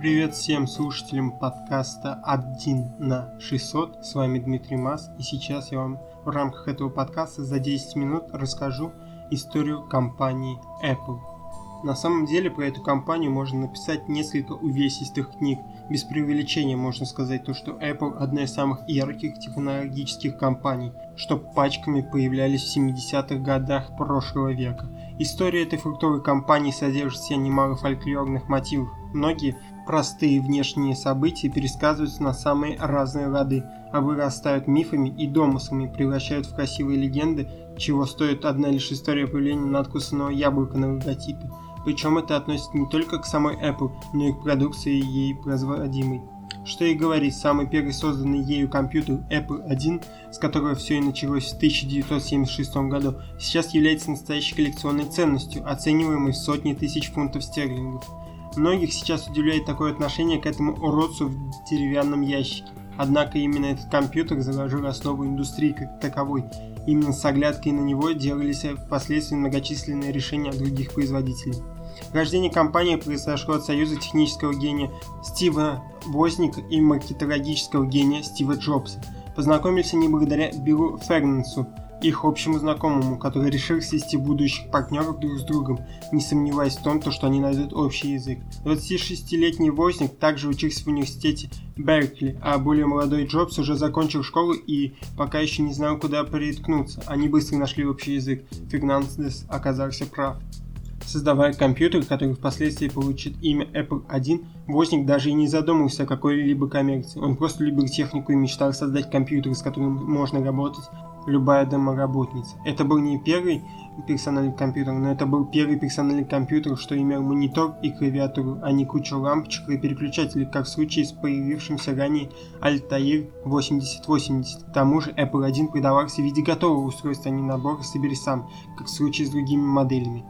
Привет всем слушателям подкаста 1 на 600. С вами Дмитрий Мас. И сейчас я вам в рамках этого подкаста за 10 минут расскажу историю компании Apple. На самом деле про эту компанию можно написать несколько увесистых книг. Без преувеличения можно сказать то, что Apple одна из самых ярких технологических компаний, что пачками появлялись в 70-х годах прошлого века. История этой фруктовой компании содержит в себе немало фольклорных мотивов. Многие простые внешние события пересказываются на самые разные лады, а вырастают мифами и домыслами, превращают в красивые легенды, чего стоит одна лишь история появления надкусанного яблока на логотипе. Причем это относится не только к самой Apple, но и к продукции ей производимой. Что и говорить, самый первый созданный ею компьютер Apple I, с которого все и началось в 1976 году, сейчас является настоящей коллекционной ценностью, оцениваемой в сотни тысяч фунтов стерлингов. Многих сейчас удивляет такое отношение к этому уродцу в деревянном ящике. Однако именно этот компьютер заложил основу индустрии как таковой. Именно с оглядкой на него делались впоследствии многочисленные решения других производителей. Рождение компании произошло от союза технического гения Стива Возника и маркетологического гения Стива Джобса. Познакомились они благодаря Биллу Фернансу, их общему знакомому, который решил свести будущих партнеров друг с другом, не сомневаясь в том, что они найдут общий язык. 26-летний Возник также учился в университете Беркли, а более молодой Джобс уже закончил школу и пока еще не знал, куда приткнуться. Они быстро нашли общий язык. Фернандес оказался прав. Создавая компьютер, который впоследствии получит имя Apple I, Возник даже и не задумывался о какой-либо коммерции. Он просто любил технику и мечтал создать компьютер, с которым можно работать любая домоработница. Это был не первый персональный компьютер, но это был первый персональный компьютер, что имел монитор и клавиатуру, а не кучу лампочек и переключателей, как в случае с появившимся ранее Altair 8080. К тому же Apple I продавался в виде готового устройства, а не набора «собери сам», как в случае с другими моделями.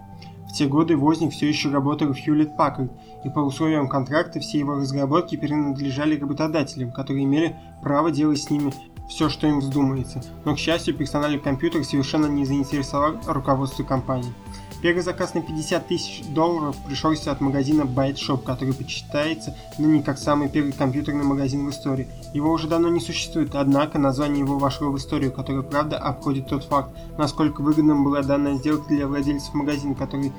В те годы Возник все еще работал в Hewlett Packard, и по условиям контракта все его разработки принадлежали работодателям, которые имели право делать с ними все, что им вздумается, но, к счастью, персональный компьютер совершенно не заинтересовал руководство компании. Первый заказ на 50 тысяч долларов пришелся от магазина Byte Shop, который почитается ныне как самый первый компьютерный магазин в истории. Его уже давно не существует, однако название его вошло в историю, которая правда обходит тот факт, насколько выгодным была данная сделка для владельцев магазина, который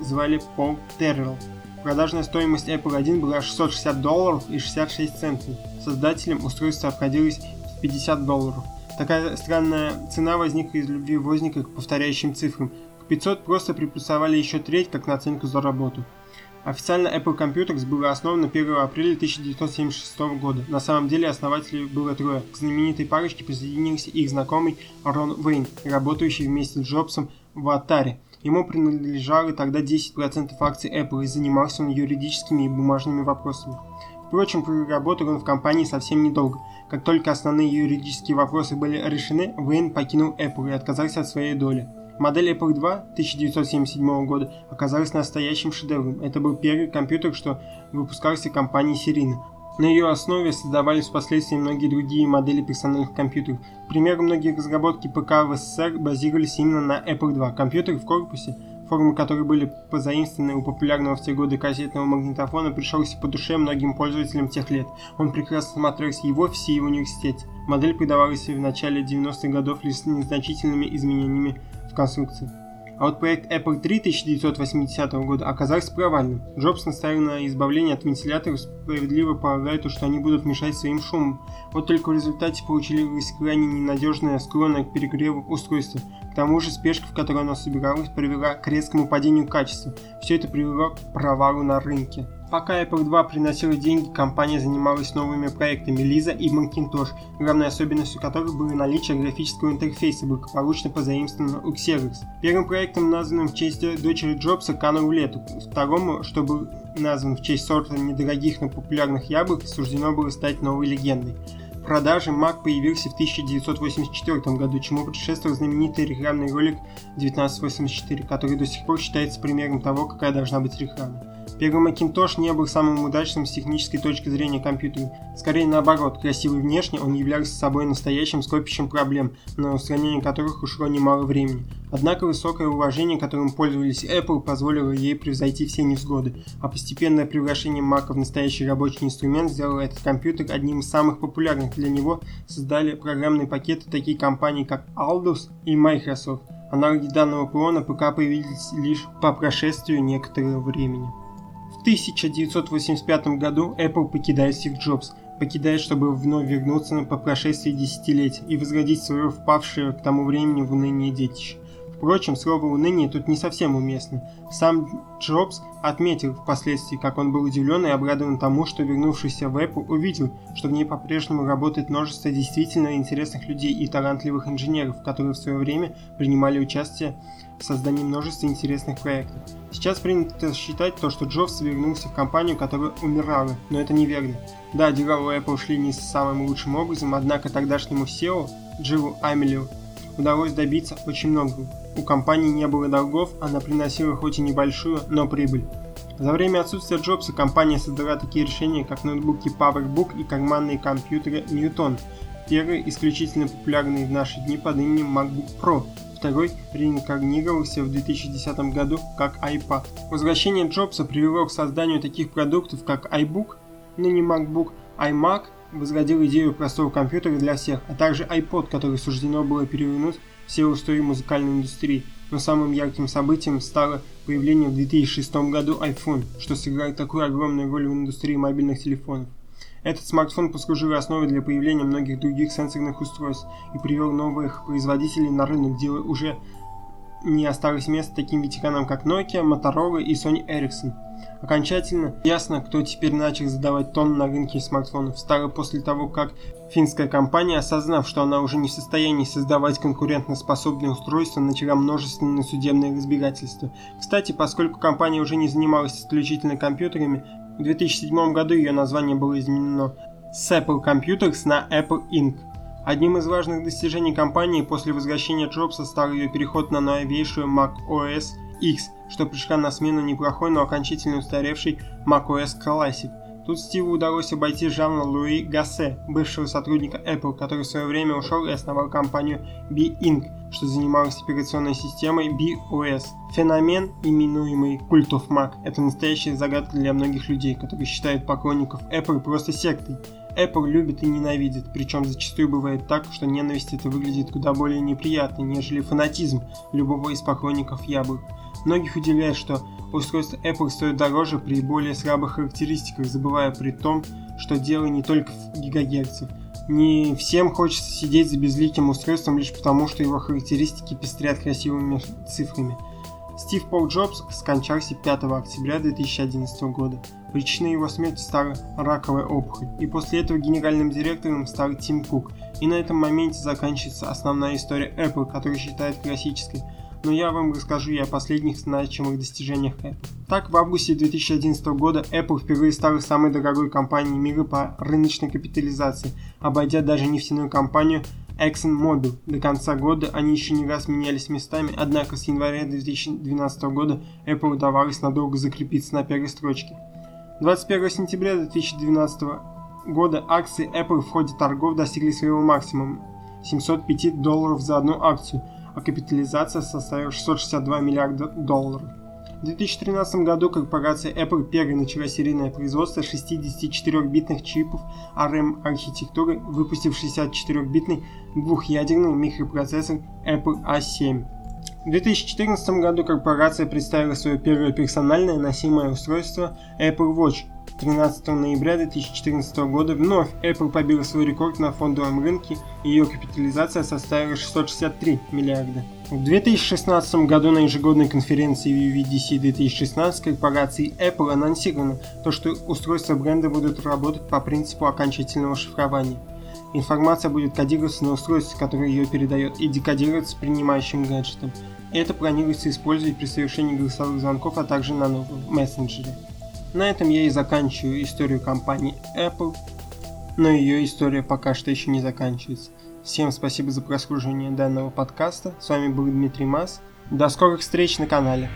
звали Пол Террелл. Продажная стоимость Apple 1 была 660 долларов и 66 центов. Создателям устройства обходилось 50 долларов. Такая странная цена возникла из любви возника к повторяющим цифрам. К 500 просто приплюсовали еще треть, как наценку за работу. Официально Apple Computers было основано 1 апреля 1976 года. На самом деле основателей было трое. К знаменитой парочке присоединился их знакомый Рон Вейн, работающий вместе с Джобсом в Atari. Ему принадлежало тогда 10% акций Apple и занимался он юридическими и бумажными вопросами. Впрочем, проработал он в компании совсем недолго. Как только основные юридические вопросы были решены, Вейн покинул Apple и отказался от своей доли. Модель Apple II 1977 года оказалась настоящим шедевром. Это был первый компьютер, что выпускался компанией серийно. На ее основе создавались впоследствии многие другие модели персональных компьютеров. К примеру, многие разработки ПК в СССР базировались именно на Apple II. Компьютер в корпусе формы которой были позаимствованы у популярного в те годы кассетного магнитофона, пришелся по душе многим пользователям тех лет. Он прекрасно смотрелся и в офисе, и в университете. Модель придавалась в начале 90-х годов лишь с незначительными изменениями конструкции. А вот проект Apple III 1980 года оказался провальным. Джобс наставил на избавление от вентиляторов, справедливо полагая, что они будут мешать своим шумом. Вот только в результате получилось крайне ненадежное, склонное к перегреву устройство. К тому же спешка, в которой оно собиралось, привела к резкому падению качества. Все это привело к провалу на рынке. Пока Apple II приносила деньги, компания занималась новыми проектами Lisa и Macintosh, главной особенностью которых было наличие графического интерфейса, благополучно позаимствованного у Xerox. Первым проектом, названным в честь дочери Джобса, канул лету. Второму, что был назван в честь сорта недорогих, но популярных яблок, суждено было стать новой легендой. Продаже Mac появился в 1984 году, чему предшествовал знаменитый рекламный ролик 1984, который до сих пор считается примером того, какая должна быть реклама. Первый Macintosh не был самым удачным с технической точки зрения компьютера. Скорее наоборот, красивый внешне он являлся собой настоящим скопищем проблем, на устранение которых ушло немало времени. Однако высокое уважение, которым пользовались Apple, позволило ей превзойти все невзгоды, а постепенное превращение Mac в настоящий рабочий инструмент сделало этот компьютер одним из самых популярных. Для него создали программные пакеты такие компании, как Aldus и Microsoft. Аналоги данного ПО на ПК появились лишь по прошествию некоторого времени. В 1985 году Apple покидает Стив Джобс, покидает, чтобы вновь вернуться по прошествии десятилетий и возродить свое впавшее к тому времени в уныние детище. Впрочем, слово «уныние» тут не совсем уместно. Сам Джобс отметил впоследствии, как он был удивлен и обрадован тому, что вернувшийся в Apple увидел, что в ней по-прежнему работает множество действительно интересных людей и талантливых инженеров, которые в свое время принимали участие создании множества интересных проектов. Сейчас принято считать то, что Джобс вернулся в компанию, которая умирала, но это неверно. Да, дела у Apple шли не самым лучшим образом, однако тогдашнему SEO Джилу Амелию удалось добиться очень многого. У компании не было долгов, она приносила хоть и небольшую, но прибыль. За время отсутствия Джобса компания создала такие решения, как ноутбуки PowerBook и карманные компьютеры Newton. Первый исключительно популярный в наши дни под именем MacBook Pro, второй реинкарнировался в 2010 году как iPad. Возвращение Джобса привело к созданию таких продуктов, как iBook, ныне MacBook, iMac возродил идею простого компьютера для всех, а также iPod, который суждено было перевернуть все устои музыкальной индустрии. Но самым ярким событием стало появление в 2006 году iPhone, что сыграет такую огромную роль в индустрии мобильных телефонов. Этот смартфон послужил основой для появления многих других сенсорных устройств и привел новых производителей на рынок, где уже не осталось места таким ветеранам, как Nokia, Motorola и Sony Ericsson. Окончательно ясно, кто теперь начал задавать тон на рынке смартфонов. Стало после того, как финская компания, осознав, что она уже не в состоянии создавать конкурентоспособные устройства, начала множественные судебные разбирательства. Кстати, поскольку компания уже не занималась исключительно компьютерами, в 2007 году ее название было изменено с Apple Computers на Apple Inc. Одним из важных достижений компании после возвращения Джобса стал ее переход на новейшую Mac OS X, что пришла на смену неплохой, но окончательно устаревшей Mac OS Classic. Тут Стиву удалось обойти Жана Луи Гассе, бывшего сотрудника Apple, который в свое время ушел и основал компанию B-Inc., что занималась операционной системой BOS. Феномен, именуемый Cult of Mac, это настоящая загадка для многих людей, которые считают поклонников Apple просто сектой. Apple любит и ненавидит, причем зачастую бывает так, что ненависть это выглядит куда более неприятно, нежели фанатизм любого из поклонников яблок. Многих удивляет, что устройство Apple стоит дороже при более слабых характеристиках, забывая при том, что дело не только в гигагерцах. Не всем хочется сидеть за безликим устройством лишь потому, что его характеристики пестрят красивыми цифрами. Стив Пол Джобс скончался 5 октября 2011 года. Причиной его смерти стала раковая опухоль, и после этого генеральным директором стал Тим Кук. И на этом моменте заканчивается основная история Apple, которую считают классической. Но я вам расскажу и о последних значимых достижениях Apple. Так, в августе 2011 года Apple впервые стала самой дорогой компанией мира по рыночной капитализации, обойдя даже нефтяную компанию ExxonMobil. До конца года они еще не раз менялись местами, однако с января 2012 года Apple удавалось надолго закрепиться на первой строчке. 21 сентября 2012 года акции Apple в ходе торгов достигли своего максимума – 705 долларов за одну акцию, а капитализация составила 662 миллиарда долларов. В 2013 году корпорация Apple первой начала серийное производство 64-битных чипов ARM-архитектуры, выпустив 64-битный двухъядерный микропроцессор Apple A7. В 2014 году корпорация представила свое первое персональное носимое устройство Apple Watch. 13 ноября 2014 года вновь Apple побила свой рекорд на фондовом рынке, и ее капитализация составила 663 миллиарда. В 2016 году на ежегодной конференции WWDC 2016 корпорацией Apple анонсировано то, что устройства бренда будут работать по принципу окончательного шифрования. Информация будет кодироваться на устройстве, которое ее передает, и декодироваться принимающим гаджетом. Это планируется использовать при совершении голосовых звонков, а также на новом мессенджере. На этом я и заканчиваю историю компании Apple, но ее история пока что еще не заканчивается. Всем спасибо за прослушивание данного подкаста. С вами был Дмитрий Мас. До скорых встреч на канале.